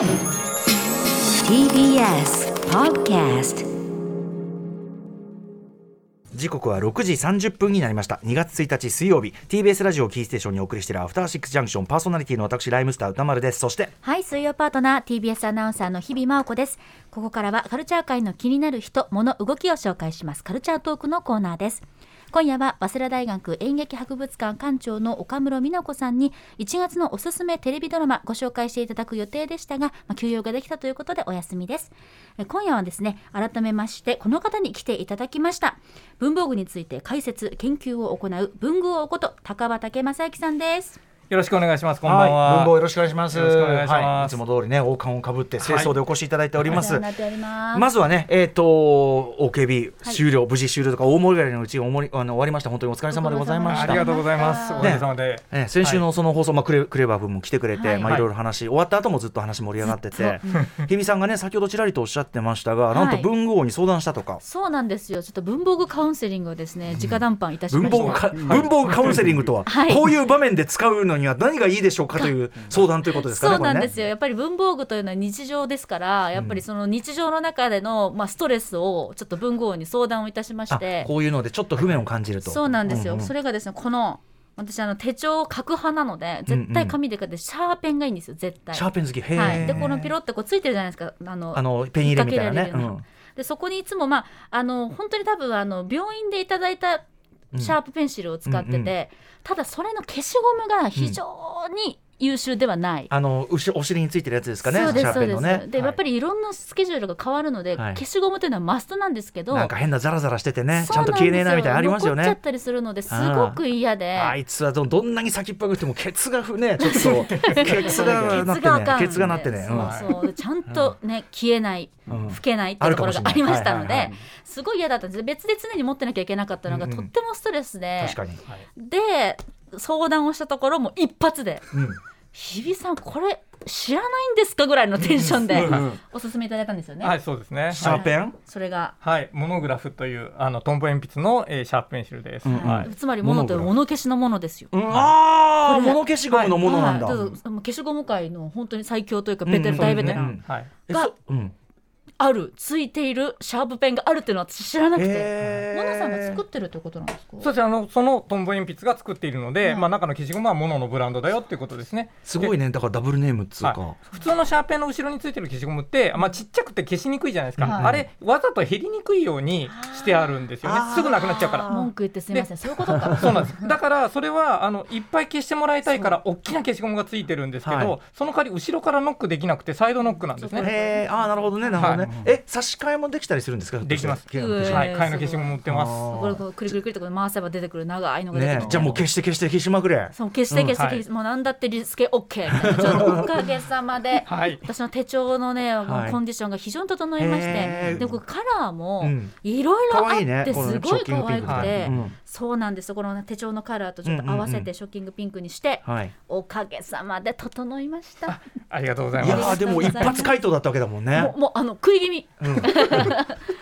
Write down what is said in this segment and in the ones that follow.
TBS Podcast 時刻は6時30分になりました。2月1日水曜日。TBS ラジオキーステーションにお送りしているアフターシックスジャンクションパーソナリティの私ライムスター歌丸です。そしてはい水曜パートナー TBS アナウンサーの日々真央子です。ここからはカルチャー界の気になる人物動きを紹介します。カルチャートークのコーナーです今夜は早稲田大学演劇博物館館長の岡室美奈子さんに1月のおすすめテレビドラマご紹介していただく予定でしたが、まあ、休養ができたということでお休みです。え今夜はですね改めましてこの方に来ていただきました。文房具について解説研究を行う文具王こと高場武正明さんです。よろしくお願いします。こんばんは。い、文房よろしくお願いします。よろしくお願いします。はい、いつも通りね王冠をかぶって清掃でお越しいただいております、ます。まずはね、えっ、と、OKB 終了、無事終了とか、大盛り上がりのうちに大盛りあの終わりました。本当にお疲れ様でございました。ありがとうございます。おかげさまで。え先週のその放送、まあ、クレクレバー君も来てくれて、はい。まあ、い。ろいろ話、終わった後もずっと話盛り上がってて、日比さんがね、先ほどちらりとおっしゃってましたが、なんとはい文具王に相談したとか？そうなんですよ。ちょっと文房具カウンセリングをですね直談判いたしました。文房具か文房具カウンセリングとは、はい。こういう場面で使うのには何がいいでしょうかという相談ということですかね。そうなんでこすよ、やっぱり文房具というのは日常ですからやっぱりその日常の中での、まあ、ストレスをちょっと文具王に相談をいたしましてあこういうのでちょっと不便を感じると。そうなんですよ、ううそれがですねこの私あの手帳を書く派なので絶対紙で書いてシャーペンがいいんですよ絶対。シャーペン好き。はい、でこのピロってこうついてるじゃないですか。あのあのペン入れみたいなね。でそこにいつもまああの本当に多分あの病院でいただいたシャープペンシルを使ってて、うんうん。ただそれの消しゴムが非常に優秀ではない。あのうしお尻についてるやつですかね。そうですシャーペンのね。で、はい。やっぱりいろんなスケジュールが変わるので、はい。消しゴムというのはマストなんですけどなんか変なザラザラしててね、ちゃんと消えねえなみたいなのありますよね。残っちゃったりするのですごく嫌で。あいつはどどんなに先っぽがってもケツがふね ちょっとケツがなってね。ケツがなってね。うんそう。そうでちゃんとね、消えない、うん。拭けないってところがありましたので、すごい嫌だったんです。別で常に持ってなきゃいけなかったのが、うんうん。とってもストレスで。確かに。で相談をしたところも一発でうん「日比さんこれ知らないんですか?」ぐらいのテンションでおすすめいただいたんですよね。はい、そうですね。シャーペン？それがはい、モノグラフというあのトンボ鉛筆の、えーシャープペンシルです。うんはい。つまり物という物消しのものですよ。うんああこれ物消しゴムのものなんだ。はい消しゴム界の本当に最強というかうんベテラン、大ベテラン。がうんあるついているシャープペンがあるっていうのは私知らなくて。モナさんが作ってるってことなんですか？そうですあのそのトンボ鉛筆が作っているので、はいまあ中の消しゴムはモノのブランドだよっていうことですね。すごいねだからダブルネームっつうはか。普通のシャーペンの後ろについてる消しゴムって、まあ、ちっちゃくて消しにくいじゃないですか、はい。あれわざと減りにくいようにしてあるんですよね。すぐなくなっちゃうから。文句言ってすみません。そういうことか。そうなんです。だからそれはあのいっぱい消してもらいたいから大きな消しゴムがついてるんですけど、はい。その代わり後ろからノックできなくてサイドノックなんですね。ああなるほどねなるほどね。はい。え差し替えもできたりするんですか？できますはい、替えの消しゴム持ってますこれこうクリクリクリと回せば出てくる長いのがじゃあもう消して消して消しまくれ。そう消して消してうん消して、もうなんだってリスケオッケーおかげさまではい私の手帳のね、はいコンディションが非常に整いましてでこれカラーもうんいろいろあってすごい可愛くて、うんそうなんですこの、ね、手帳のカラーとちょっと合わせてショッキングピンクにして、はい。おかげさまで整いました。ありがとうございいやますーでも一発回答だったわけだもんねも。うもうあの食い気味うん。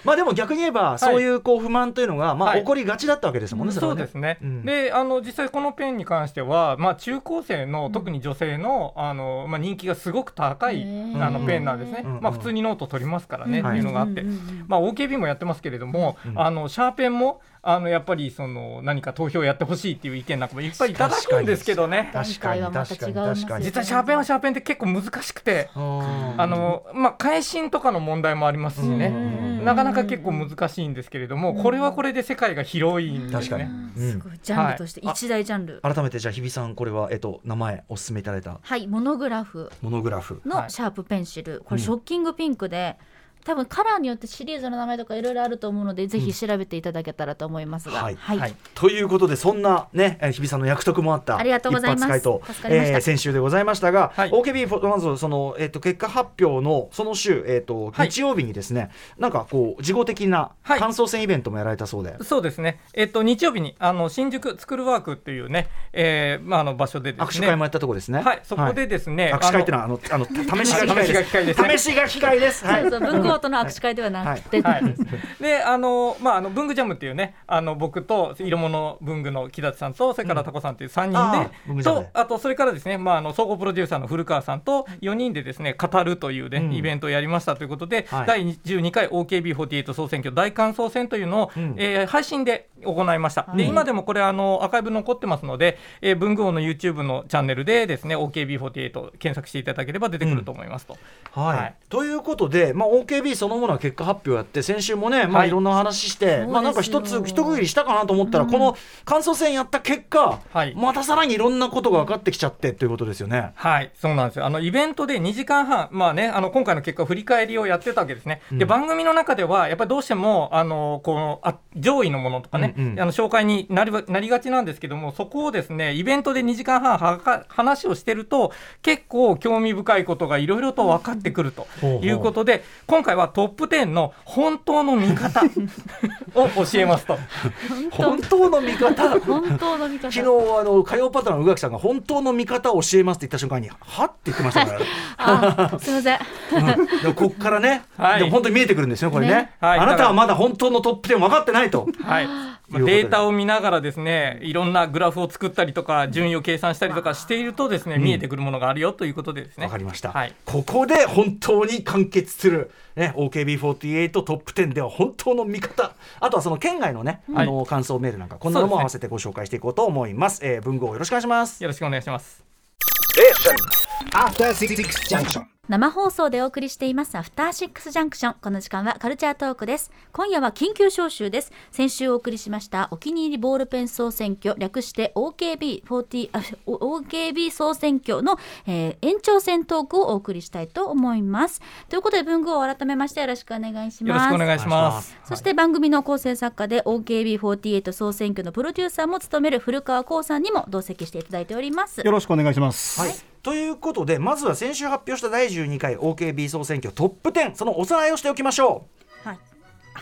まあでも逆に言えばそういうこう不満というのがまあはい。起こりがちだったわけですもんね。れはそうですね、うん。であの実際このペンに関しては、まあ、中高生の特に女性のあの、まあ、人気がすごく高いあのペンなんですね、うん。まあ、普通にノート取りますからね、うん。っていうのがあって、まあ、OKB もやってますけれども、うん。あのシャーペンもあのやっぱりその何か投票やってほしいっていう意見なんかもいっぱいいただくんですけどね。確かに。確かに。確かに。実はシャーペンはシャーペンって結構難しくて、ああのまあ、返信とかの問題もありますしね、うん。なかなか結構難しいんですけれども、これはこれで世界が広いんです確かねに。すごいジャンルとして一大ジャンル。改めてじゃあ日比さんこれはえっと名前お勧めいただいた。はい、モノグラフ。モノグラフ。はいのシャープペンシル、こうんれショッキングピンクで、多分カラーによってシリーズの名前とかいろいろあると思うので、ぜひ調べていただけたらと思いますが、はい。はい、はい。ということでそんなねえー日比さんの役得もあったありがとうございます。えー先週でございましたが、はい。OKB まずそのえっと結果発表のその週えっとはい。日曜日にですね、なんかこう事後的なはい。感想戦イベントもやられたそうで、そうですね、えっと、日曜日にあの新宿スクールワークっていうね、えーまあ、あの場所でね。握手会もやったところですね。はい、そこでですね、握手会っていうのはあのあの 試しが機会です。ね試しが機会です。はいそう。そう文豪事の握手会ではなくて、はい、であのまああの文具ジャムっていうねあの僕と色物文具の木立さんとそれからタコさんっていう3人で、あー文具ジャム。でとあとそれからですねまああの総合プロデューサーの古川さんと4人でですね語るというね、うん。イベントをやりましたということで、はい。第12回 OKB48 総選挙大感想戦というのを、うん。えー配信で行いました。ではい今でもこれあのアーカイブ残ってますので、えー文具王の YouTube のチャンネルでですね OKB48 検索していただければ出てくると思いますと。はいはいということで、まあ、OKB そのものは結果発表やって先週もね、まあ、はいいろんな話して、そうですよまあ、なんか一つ一区切りしたかなと思ったら、うんこの感想戦やった結果、はいまたさらにいろんなことが分かってきちゃってということですよね。はい、そうなんですよ。あのイベントで2時間半、まあね、あの今回の結果振り返りをやってたわけですね。でうん番組の中ではやっぱりどうしてもあのこのあ上位のものとかね、うんうんあの紹介になりなりがちなんですけども、そこをですねイベントで2時間半はか話をしてると結構興味深いことがいろいろと分かってくるということで、今回はトップ10の本当の見方 を教えますと。本当。の見方？本当の見方。昨日あの火曜パターンの宇垣さんが本当の見方を教えますって言った瞬間にはって言ってましたから、あすみません。うん。でもこっからね、はい。でも本当に見えてくるんですよこれね。ね。はい。あなたはまだ本当のトップ10分かってないと。はい、とまあデータを見ながらですねいろんなグラフを作ったりとか順位を計算したりとかしているとですね、うん。見えてくるものがあるよということでですね。わかりました、はい。ここで本当に完結する、ね、OKB48 トップ10では本当の見方。あとはその県外のね、あの感想メールなんかこんなのも合わせてご紹介していこうと思います。えー文豪よろしくお願いします。よろしくお願いします。After Six Junction. 生放送でお送りしていますアフターシックスジャンクションこの時間はカルチャートークです。今夜は緊急招集です。先週お送りしましたお気に入りボールペン総選挙。略して OKB40 あ OKB 総選挙の、えー延長戦トークをお送りしたいと思います。ということで文具を改めましてよろしくお願いします。よろしくお願いします。そして番組の構成作家で OKB48 総選挙のプロデューサーも務める古川光さんにも同席していただいております。よろしくお願いします。はい、ということでまずは先週発表した第12回 OKB 総選挙トップ10そのおさらいをしておきましょはい。あ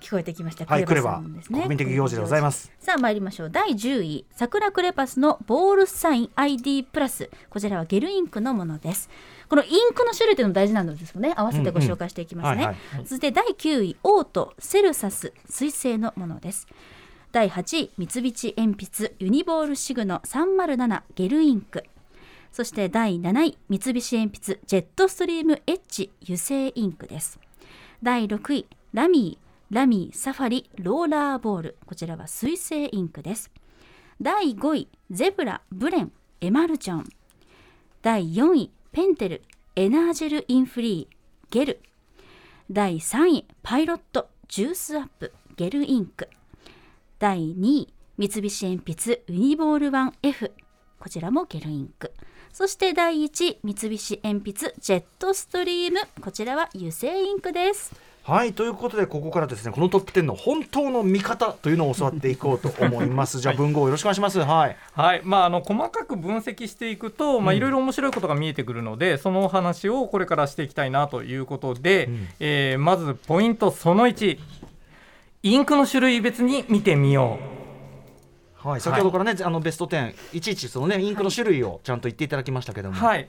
聞こえてきました。うはいクレバね国民的行事でございますさあ参りましょう。第10位、桜クレパスのボールサイン ID プラス。こちらはゲルインクのものです。このインクの種類というのも大事なんですよね。合わせてご紹介していきますね。うんうんはいて第9位、オートセルサス水性のものです。第8位、三菱鉛筆ユニボールシグノ307ゲルインク。そして第7位、三菱鉛筆ジェットストリームエッジ油性インクです。第6位ラミーラミーサファリローラーボール。こちらは水性インクです。第5位ゼブラブレンエマルジョン。第4位ペンテルエナージェルインフリーゲル。第3位パイロットジュースアップゲルインク。第2位三菱鉛筆ユニボール 1F こちらもゲルインク。そして第1位三菱鉛筆ジェットストリーム。こちらは油性インクです。はいということでここからですねこのトップ10の本当の見方というのを教わっていこうと思います。じゃあ文豪よろしくお願いします。はい。はい。まあ、あの細かく分析していくと、まあ、いろいろ面白いことが見えてくるので、そのお話をこれからしていきたいなということで、うん。えーまずポイントその1インクの種類別に見てみよう。はい、先ほどからね、あのベスト10いちいちそのねインクの種類をちゃんと言っていただきましたけども、はい。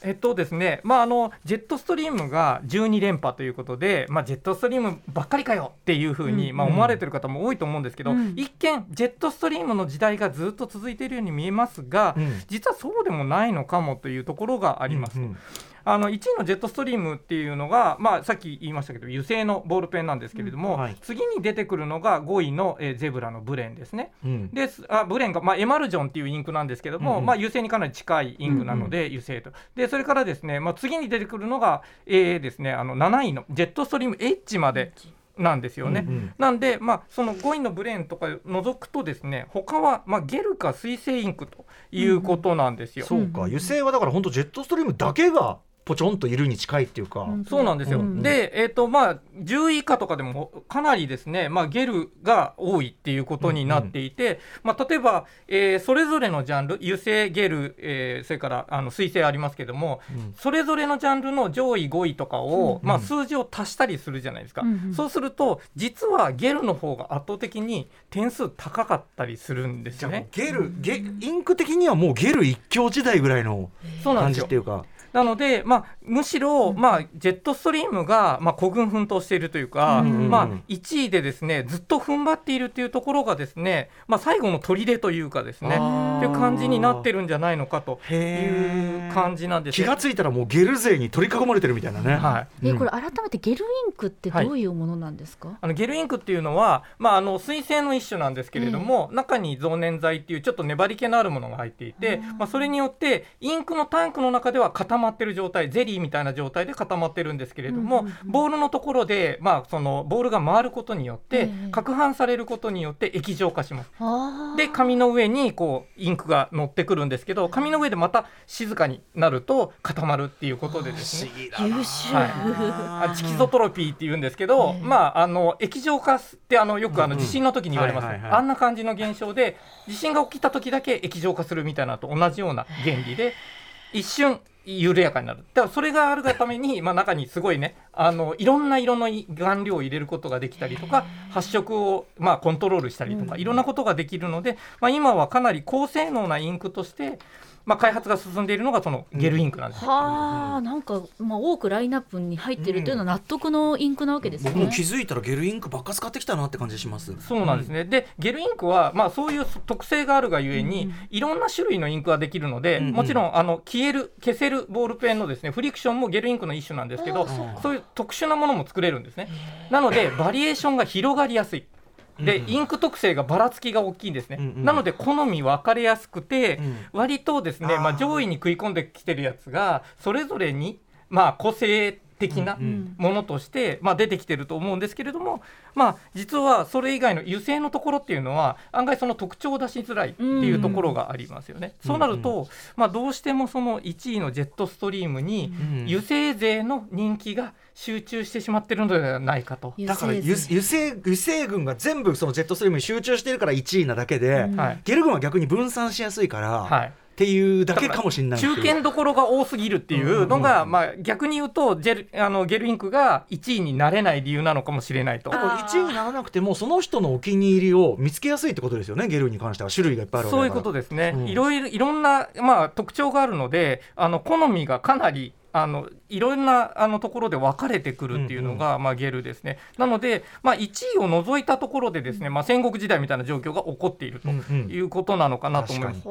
えっとですね、まあ、あのジェットストリームが12連覇ということで、まあ、ジェットストリームばっかりかよっていうふうに、うんまあ、思われてる方も多いと思うんですけど、うん。一見ジェットストリームの時代がずっと続いているように見えますが、うん。実はそうでもないのかもというところがあります。うんあの1位のジェットストリームっていうのが、まあ、さっき言いましたけど油性のボールペンなんですけれども、うんはい。次に出てくるのが5位の、えーゼブラのブレンですね。うん。です。あブレンが、まあ、エマルジョンっていうインクなんですけども、うん。うんまあ、油性にかなり近いインクなので、油性と。でそれからですね、まあ、次に出てくるのが、えーですね、あの7位のジェットストリームエッジまでなんですよね。うんうん。なんで、まあ、その5位のブレーンとか除くとですね他は、まあ、ゲルか水性インクということなんですよ。そうか。油性はだから本当ジェットストリームだけがポチョンといるに近いっていうか、うんそうなんですよ、うん。で、えーとまあ、10位以下とかでもかなりですね、まあ、ゲルが多いっていうことになっていて、まあ、例えば、えーそれぞれのジャンル油性ゲル、えーそれからあの水性ありますけども、うん。それぞれのジャンルの上位5位とかを、まあ、うん数字を足したりするじゃないですか、うんうんそうすると実はゲルの方が圧倒的に点数高かったりするんですじゃあよね。ゲルゲインク的にはもうゲル一強時代ぐらいの感そうなんですよ。じっていうかなので、まあ、むしろ、まあ、ジェットストリームが、まあ、孤軍奮闘しているというか、うんまあ、1位でですねずっと踏ん張っているというところがですね、まあ、最後の砦というかですねっていう感じになってるんじゃないのかという感じなんです気ねがついたらもうゲル勢に取り囲まれてるみたいなね。はい。うん。えこれ改めてゲルインクってどういうものなんですか、あのゲルインクっていうのは、まあ、あの水性の一種なんですけれども、中に増粘剤っていうちょっと粘り気のあるものが入っていて、まあ、それによってインクのタンクの中では固まってる状態ゼリーみたいな状態で固まってるんですけれども、うんうんうん。ボールのところで、まあ、そのボールが回ることによって、ええ攪拌されることによって液状化します。で紙の上にこうインクが乗ってくるんですけど紙の上でまた静かになると固まるっていうことでですね。優秀、はい。あチキゾトロピーって言うんですけど、ええまああの液状化ってあのよくあうんうん。の地震の時に言われます、はいはいはいあんな感じの現象で地震が起きた時だけ液状化するみたいなのと同じような原理で一瞬緩やかになる。だからそれがあるがために、まあ、中にすごいねあのいろんな色の顔料を入れることができたりとか発色を、まあ、コントロールしたりとか、いろんなことができるので、まあ、今はかなり高性能なインクとして、まあ、開発が進んでいるのがそのゲルインクなんですね。はあなんか、まあ、多くラインナップに入ってるというのは納得のインクなわけですね。僕も気づいたらゲルインクばっか使ってきたなって感じします。そうなんですね、でゲルインクは、まあ、そういう特性があるがゆえに、いろんな種類のインクができるので、うんうん。もちろんあの消える消せるボールペンのですねフリクションもゲルインクの一種なんですけどーそういう特殊なものも作れるんですね。なのでバリエーションが広がりやすいで、インク特性がばらつきが大きいんですね、うんうん。なので好み分かれやすくて、うん。割とですね、まあ、上位に食い込んできてるやつがそれぞれに、まあ、個性的なうんものとして、まあ、出てきてると思うんですけれども、まあ、実はそれ以外の油性のところっていうのは案外その特徴を出しづらいっていうところがありますよね。そうなると、まあ、どうしてもその1位のジェットストリームにうん油性勢の人気が集中してしまってるのではないかと。だから油性油油性油性軍が全部そのジェットストリームに集中してるから1位なだけで、うん。はい。ゲル軍は逆に分散しやすいから、はいっていうだけかもしれない。中堅どころが多すぎるっていうのが、まあ、逆に言うとジェルあのゲルインクが1位になれない理由なのかもしれないと。だから1位にならなくてもその人のお気に入りを見つけやすいってことですよねゲルに関しては種類がいっぱいあるそういうことですね、うん。いろいろいろんな、まあ、特徴があるのであの好みがかなりあのいろんなあのところで分かれてくるっていうのが、まあ、ゲルですね。なので、まあ、1位を除いたところでですね、まあ、戦国時代みたいな状況が起こっているとうんうん。いうことなのかなと思います。確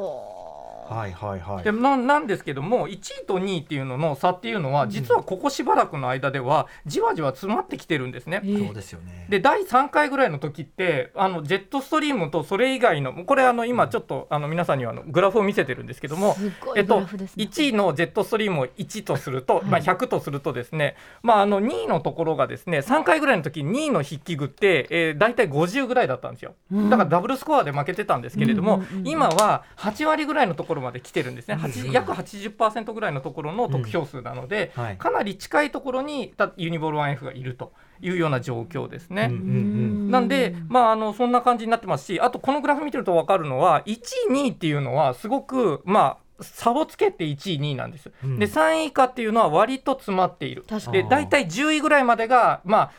はいはいはい。でななんですけども1位と2位っていうのの差っていうのは実はここしばらくの間ではじわじわ詰まってきてるんですね。えそうですよね。で第3回ぐらいの時ってあのジェットストリームとそれ以外のこれあの今ちょっとあの皆さんにはあのグラフを見せてるんですけどもすごいグえっとラフですね。1位のジェットストリームを1とすると、まあ、100とするとですね、まあ、あの2位のところがですね3回ぐらいの時2位の筆記具って、えー、大体50ぐらいだったんですよ。うん。だからダブルスコアで負けてたんですけれども、うんうんうん今は8割ぐらいのところまで来てるんですね、8約80%ぐらいのところの得票数なので、うん。はい。かなり近いところにたユニボール 1F がいるというような状況ですね。うんうんなんで、まあ、あのそんな感じになってますしあとこのグラフ見てると分かるのは1位2位っていうのはすごくまあ差をつけて1位2位なんです、うん。で3位以下っていうのは割と詰まっている。確かに。で大体10位ぐらいまでがまあ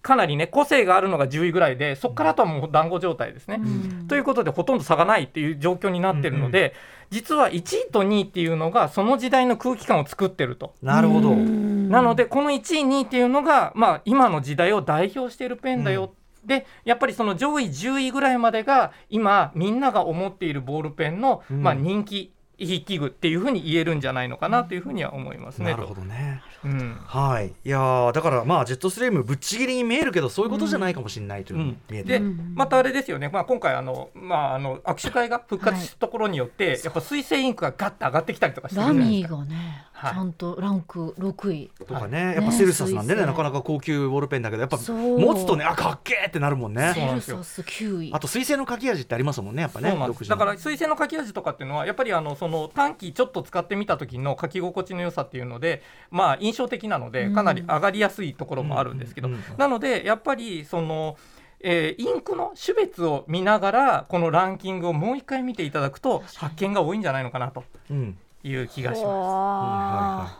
かなりね個性があるのが10位ぐらいでそこからあとはもう団子状態ですね。うん。ということでほとんど差がないっていう状況になってるので、実は1位と2位っていうのがその時代の空気感を作ってると。なるほど、うん。なのでこの1位2位っていうのが、まあ、今の時代を代表しているペンだよ、でやっぱりその上位10位ぐらいまでが今みんなが思っているボールペンの、うん。まあ、人気筆記具っていうふうに言えるんじゃないのかなというふうには思いますね。なるほどね。とうん。はい。いやーだからまあジェットストリームぶっちぎりに見えるけどそういうことじゃないかもしれないというふうに見えて。でうんまたあれですよね、まあ、今回あの、まあ、あの握手会が復活したところによって、やっぱ水性インクがガッと上がってきたりとかしてるじラゃないですか。ミーがね、はい。ちゃんとランク6位。とかね。やっぱセルサスなんでねねなかなか高級ボールペンだけどやっぱ持つとねあかっけーってなるもんね。セルサス9位。あと水性の書き味ってありますもんねやっぱねだから水性の書き味とかっていうのはやっぱりあのその短期ちょっと使ってみた時の書き心地の良さっていうのでまあ印象的なのでうん。かなり上がりやすいところもあるんですけど、うんうんなのでやっぱりその、えーインクの種別を見ながらこのランキングをもう一回見ていただくと発見が多いんじゃないのかなと。うんいう気がしまわ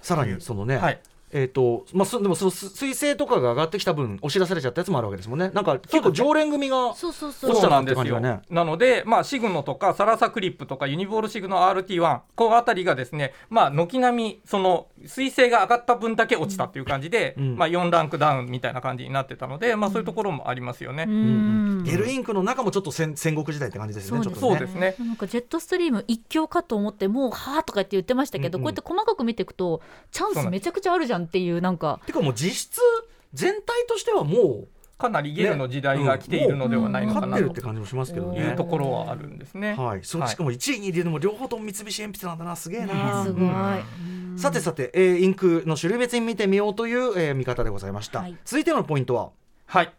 さらにそのね、はいえっ、とまあそでもそのす彗星とかが上がってきた分押し出されちゃったやつもあるわけですもんね。なんか結構常連組がそうそうそそう。うそうなんですよ。そうしたなって感じなので、まあ、シグノとかサラサクリップとかユニボールシグノ RT1 このあたりがですね、まあ、軒並みその彗星が上がった分だけ落ちたっていう感じで、うん。まあ、4ランクダウンみたいな感じになってたので、まあ、そういうところもありますよね。うん。ゲルインクの中もちょっと戦戦国時代って感じですねそうですちょっとね。そうですね。なんかジェットストリーム一強かと思ってもうはあとかって言ってましたけど、うんうん。こうやって細かく見ていくとチャンスめちゃくちゃあるじゃんっていうなんか。てかもう実質全体としてはもかなりゲルの時代が来ているのではなういのかなと勝ってるって感じもしますけどね。いうところはあるんですね。はい、そしかも1位に入れるのも両方とも三菱鉛筆なんだな。すげえねな、すごい、うん。さてさて、えーインクの種類別に見てみようという、えー見方でございました、はい。続いてのポイントは？はい。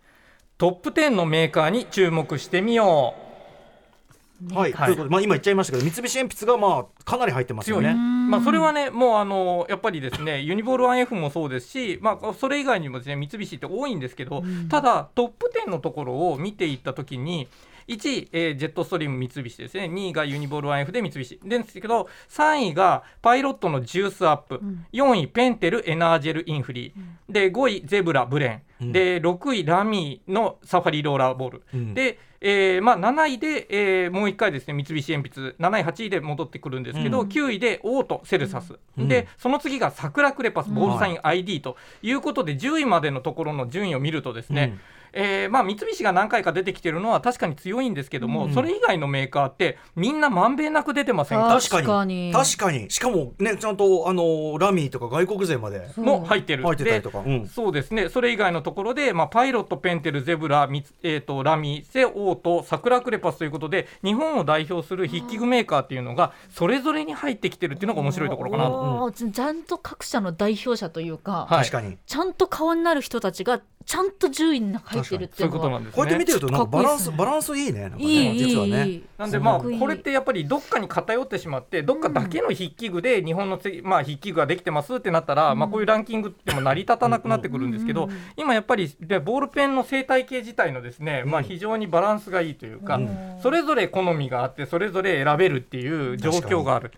トップ10のメーカーに注目してみよう。はい、はいということで、まあ、今言っちゃいましたけど三菱鉛筆がまあかなり入ってますよ強い、ね。まあ、それはね、もうあのやっぱりですね、ユニボール 1F もそうですし、まあ、それ以外にもですね三菱って多いんですけど、ただ、トップ10のところを見ていったときに、1位、えージェットストリーム三菱ですね、2位がユニボール 1F で三菱。ですけど、3位がパイロットのジュースアップ、4位、ペンテルエナージェルインフリー、で5位、ゼブラブレン、うん。で6位、ラミーのサファリローラーボール。うん。で、えーまあ、7位で、えーもう1回ですね三菱鉛筆。7位8位で戻ってくるんですけど、うん。9位でオートセルサス、うん。でその次が桜クレパスボールサイン ID ということで10位までのところの順位を見るとですね、えーまあ、三菱が何回か出てきてるのは確かに強いんですけども、うんそれ以外のメーカーってみんなまんべんなく出てませんか？確かに。確かに。しかもねちゃんとあのラミーとか外国勢まで。も入ってる。入ってたりでとか、うん、そうですね、それ以外のところで、まあ、パイロット、ペンテル、ゼブラ、ミツえー、とラミ、セ、オート、サクラクレパスということで、日本を代表する筆記具メーカーっていうのが、それぞれに入ってきてるっていうのが面白いところかなと。おーちゃんと各社の代表者というか、はい。確かに。ちゃんと顔になる人たちがちゃんと10位に入ってるってそいううこというのはなんですこうやって見ね。てるとなんかバランスバランスいいね。なんかねいい実はね。なんでまあこれってやっぱりどっかに偏ってしまってどっかだけの筆記具で日本のつまあ筆記具ができてますってなったらまあこういうランキングっても成り立たなくなってくるんですけど今やっぱりでボールペンの生態系自体のですねまあ非常にバランスがいいというかうん。それぞれ好みがあってそれぞれ選べるっていう状況がある。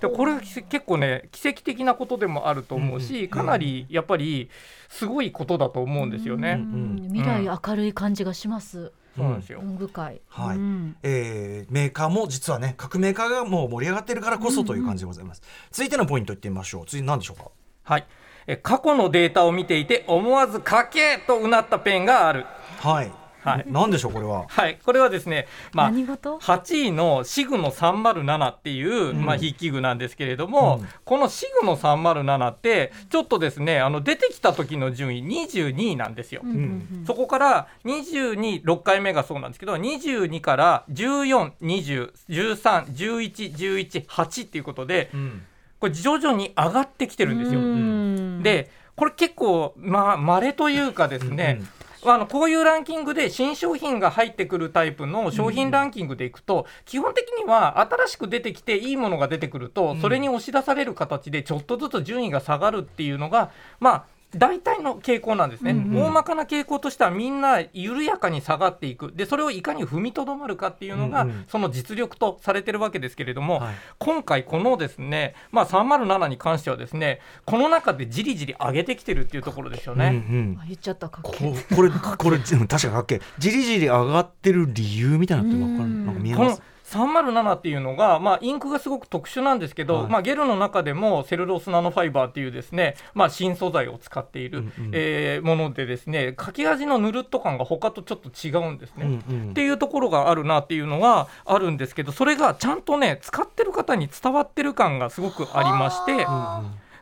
でこれ結構ね奇跡的なことでもあると思うしかなりやっぱりすごいことだと思うんですよね。うん未来明るい感じがします、そうなんですよ。文具界。はい。うん。えーメーカーも実はね各メーカーがもう盛り上がってるからこそという感じでございます、続いてのポイントいってみましょう。次何でしょうか？はい、え過去のデータを見ていて思わず書けとうなったペンがある。はい、はい。何でしょうこれは？はい、これはですね、まあ、何事？8位のシグの307っていう、まあ、筆記具なんですけれども、うん。このシグの307ってちょっとですねあの出てきた時の順位22位なんですよ。うんうんうん。そこから226回目がそうなんですけど22から142013111118っていうことでうん。これ徐々に上がってきてるんですよ。うん。でこれ結構まあ稀というかですね、あのこういうランキングで新商品が入ってくるタイプの商品ランキングでいくと、基本的には新しく出てきていいものが出てくると、それに押し出される形でちょっとずつ順位が下がるっていうのがまあ大体の傾向なんですね、うんうん。大まかな傾向としてはみんな緩やかに下がっていく。でそれをいかに踏みとどまるかっていうのが、うんうん。その実力とされてるわけですけれども、はい。今回このですね、まあ、307に関してはですねこの中でじりじり上げてきてるっていうところですよね。うんうん。あ言っちゃったかっこけえこれこれうん確かにかっけえ。じりじり上がってる理由みたいなのってわかる？うん。なんか見えます？307っていうのが、まあ、インクがすごく特殊なんですけど、はい。まあ、ゲルの中でもセルロースナノファイバーっていうですね、まあ、新素材を使っている、うんうん。えーものでですね書き味のぬるっと感が他とちょっと違うんですね。うんうん。っていうところがあるなっていうのがあるんですけどそれがちゃんとね使ってる方に伝わってる感がすごくありまして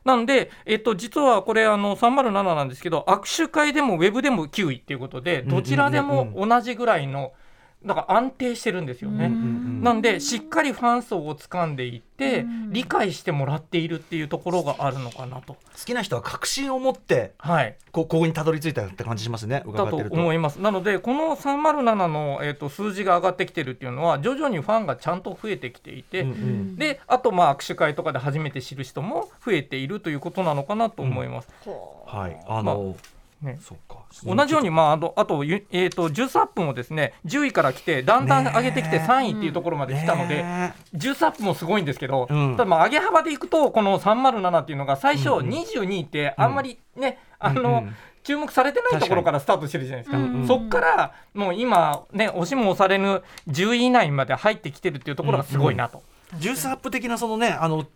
なんで、えっと、実はこれあの307なんですけど握手会でもウェブでも9位っていうことでどちらでも同じぐらいのだから安定してるんですよね。うんうんなんでしっかりファン層を掴んでいってうん理解してもらっているっていうところがあるのかなと。好きな人は確信を持ってはい、こここにたどり着いたって感じしますね伺だとってると思います。なのでこの307の、えー、と数字が上がってきてるっていうのは徐々にファンがちゃんと増えてきていて、うんうんであとまあ握手会とかで初めて知る人も増えているということなのかなと思います。はいあの、ねそうか。同じように、まあ、あとあと,ゆ、えー、と13分もですね10位から来てだんだん上げてきてねえ。3位っていうところまで来たので、ね13分もすごいんですけど、うん。ただまあ上げ幅でいくとこの307っていうのが最初うんうん。22ってあんまりね、あの、うんうん。注目されてないところからスタートしてるじゃないですか、確かに。そっからもう今ね押しも押されぬ10位以内まで入ってきてるっていうところがすごいなと。ジュースアップ的なそのねあの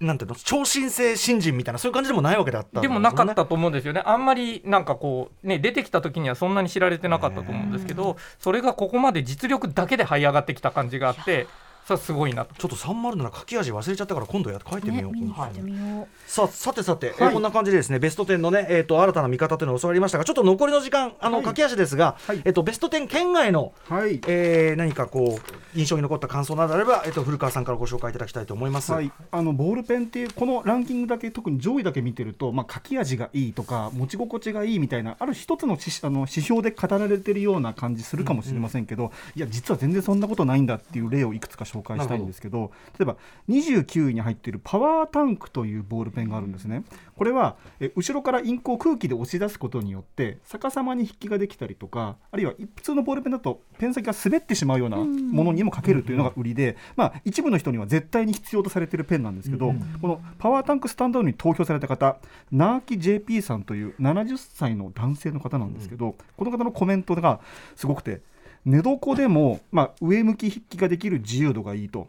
なんていうの超新星新人みたいなそういう感じでもないわけだったでもなかったと思うんですよね、あんまりなんかこう、ね、出てきた時にはそんなに知られてなかったと思うんですけど、それがここまで実力だけで這い上がってきた感じがあって、それはすごいなと。ちょっと307書き味忘れちゃったから今度やって書いてみよう、ねよう。さあさてさて、えーこんな感じでですねベスト10のね、えー、と新たな見方というのを教わりましたがちょっと残りの時間あの、駆け足ですが、はい。えー、とベスト10県外の、はい。えー何かこう印象に残った感想などあれば、えー、と古川さんからご紹介いただきたいと思います。はい、あのボールペンっていうこのランキングだけ特に上位だけ見てると、まあ、書き味がいいとか持ち心地がいいみたいなある一つの指あの指標で語られてるような感じするかもしれませんけど、いや実は全然そんなことないんだっていう例をいくつか紹介したいんですけど例えば29位に入っているパワータンクというボールペンがあるんですね。これはえ後ろからインクを空気で押し出すことによって逆さまに筆記ができたりとかあるいは普通のボールペンだとペン先が滑ってしまうようなものにも書けるというのが売りで、まあ、一部の人には絶対に必要とされているペンなんですけど、このパワータンクスタンダードに投票された方ナーキ JP さんという70歳の男性の方なんですけど、この方のコメントがすごくて寝床でも、まあ、上向き筆記ができる自由度がいいと。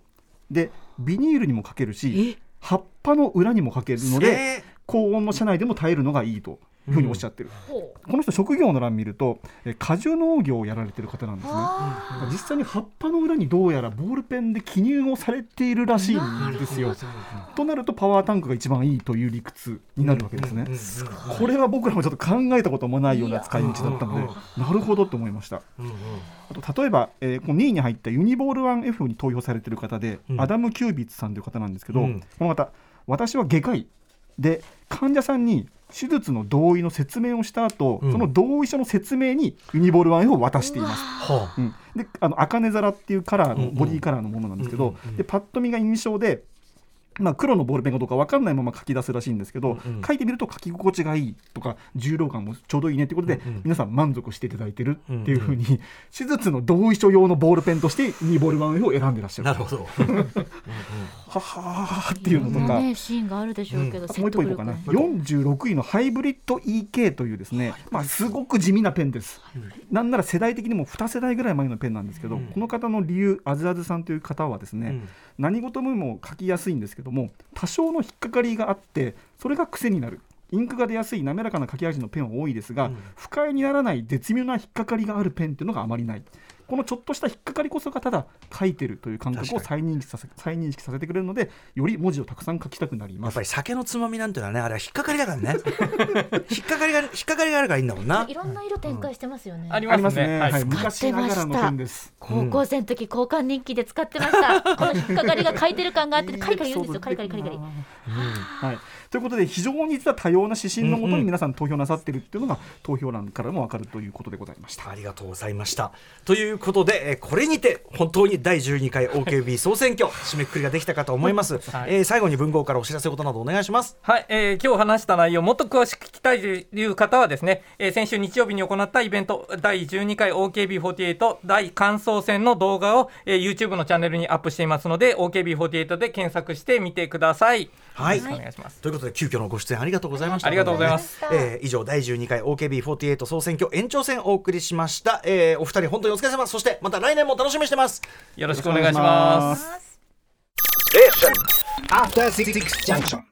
でビニールにも書けるし葉っぱの裏にも書けるので、え。高温の車内でも耐えるのがいいとふうにおっしゃってる、ほこの人職業の欄見るとえ果樹農業をやられてる方なんですね。あ実際に葉っぱの裏にどうやらボールペンで記入をされているらしいんですよ。となるとパワータンクが一番いいという理屈になるわけですね、これは僕らもちょっと考えたこともないような使い道だったのでなるほどと思いました。あと例えば、えーこの2位に入ったユニボール 1F に投票されている方で、うん。アダム・キュービッツさんという方なんですけど、うん。この方私は外科医で患者さんに手術の同意の説明をした後、うん。その同意書の説明にユニボール 1F を渡しています。はうん、であの茜空っていうカラーのボディカラーのものなんですけど、うんうんうん。でパッと見が印象で、まあ、黒のボールペンかどうか分かんないまま書き出すらしいんですけど、うんうん。書いてみると書き心地がいいとか重量感もちょうどいいねってことで、うんうん。皆さん満足していただいてるっていうふうに、手術の同意書用のボールペンとしてユニボール 1F を選んでらっしゃる。なるほど。ははーっていうのとか。ねシーンがあるでしょうけど、あともう一個いこうかな。説得力が46位のハイブリッド EK というですね、まあ、すごく地味なペンです、なんなら世代的にも2世代ぐらい前のペンなんですけど、うん。この方の理由あずあずさんという方はですね、うん。何事もも書きやすいんですけども多少の引っかかりがあってそれが癖になる。インクが出やすい滑らかな書き味のペンは多いですが、うん。不快にならない絶妙な引っかかりがあるペンっていうのがあまりないこのちょっとした引っかかりこそがただ書いてるという感覚を確再認識させ再認識させてくれるのでより文字をたくさん書きたくなります。やっぱり酒のつまみなんていうのはねあれは引っかかりだからね引っかかりが引っかかりがあるからいいんだもんな。いろんな色展開してますよね、ありありまね。ますすね、はい。はい、昔ながらのペンです。高校生の時交換日記で使ってました。この引っかかりが書いてる感があって カリカリ言うんですよ。カリカリカリカリ。はい、ということで非常に実は多様な指針のもとに皆さん投票なさってるっていうのが投票欄からも分かるということでございました。ありがとうございました。ということで、えーこれにて本当に第12回 OKB 総選挙締めくくりができたかと思います。はいえー最後に文豪からお知らせことなどお願いします。はい、えー今日話した内容もっと詳しく聞きたいという方はですね、えー先週日曜日に行ったイベント第12回 OKB48 大感想戦の動画を、えー YouTube のチャンネルにアップしていますので OKB48 で検索してみてください。はい。お願いします。ということで急遽のご出演ありがとうございました。ありがとうございます。えー以上第12回 OKB48 総選挙延長戦お送りしました、えーお二人本当にお疲れ様そしてまた来年も楽しみにしてますよろしくお願いします。After Six Junction.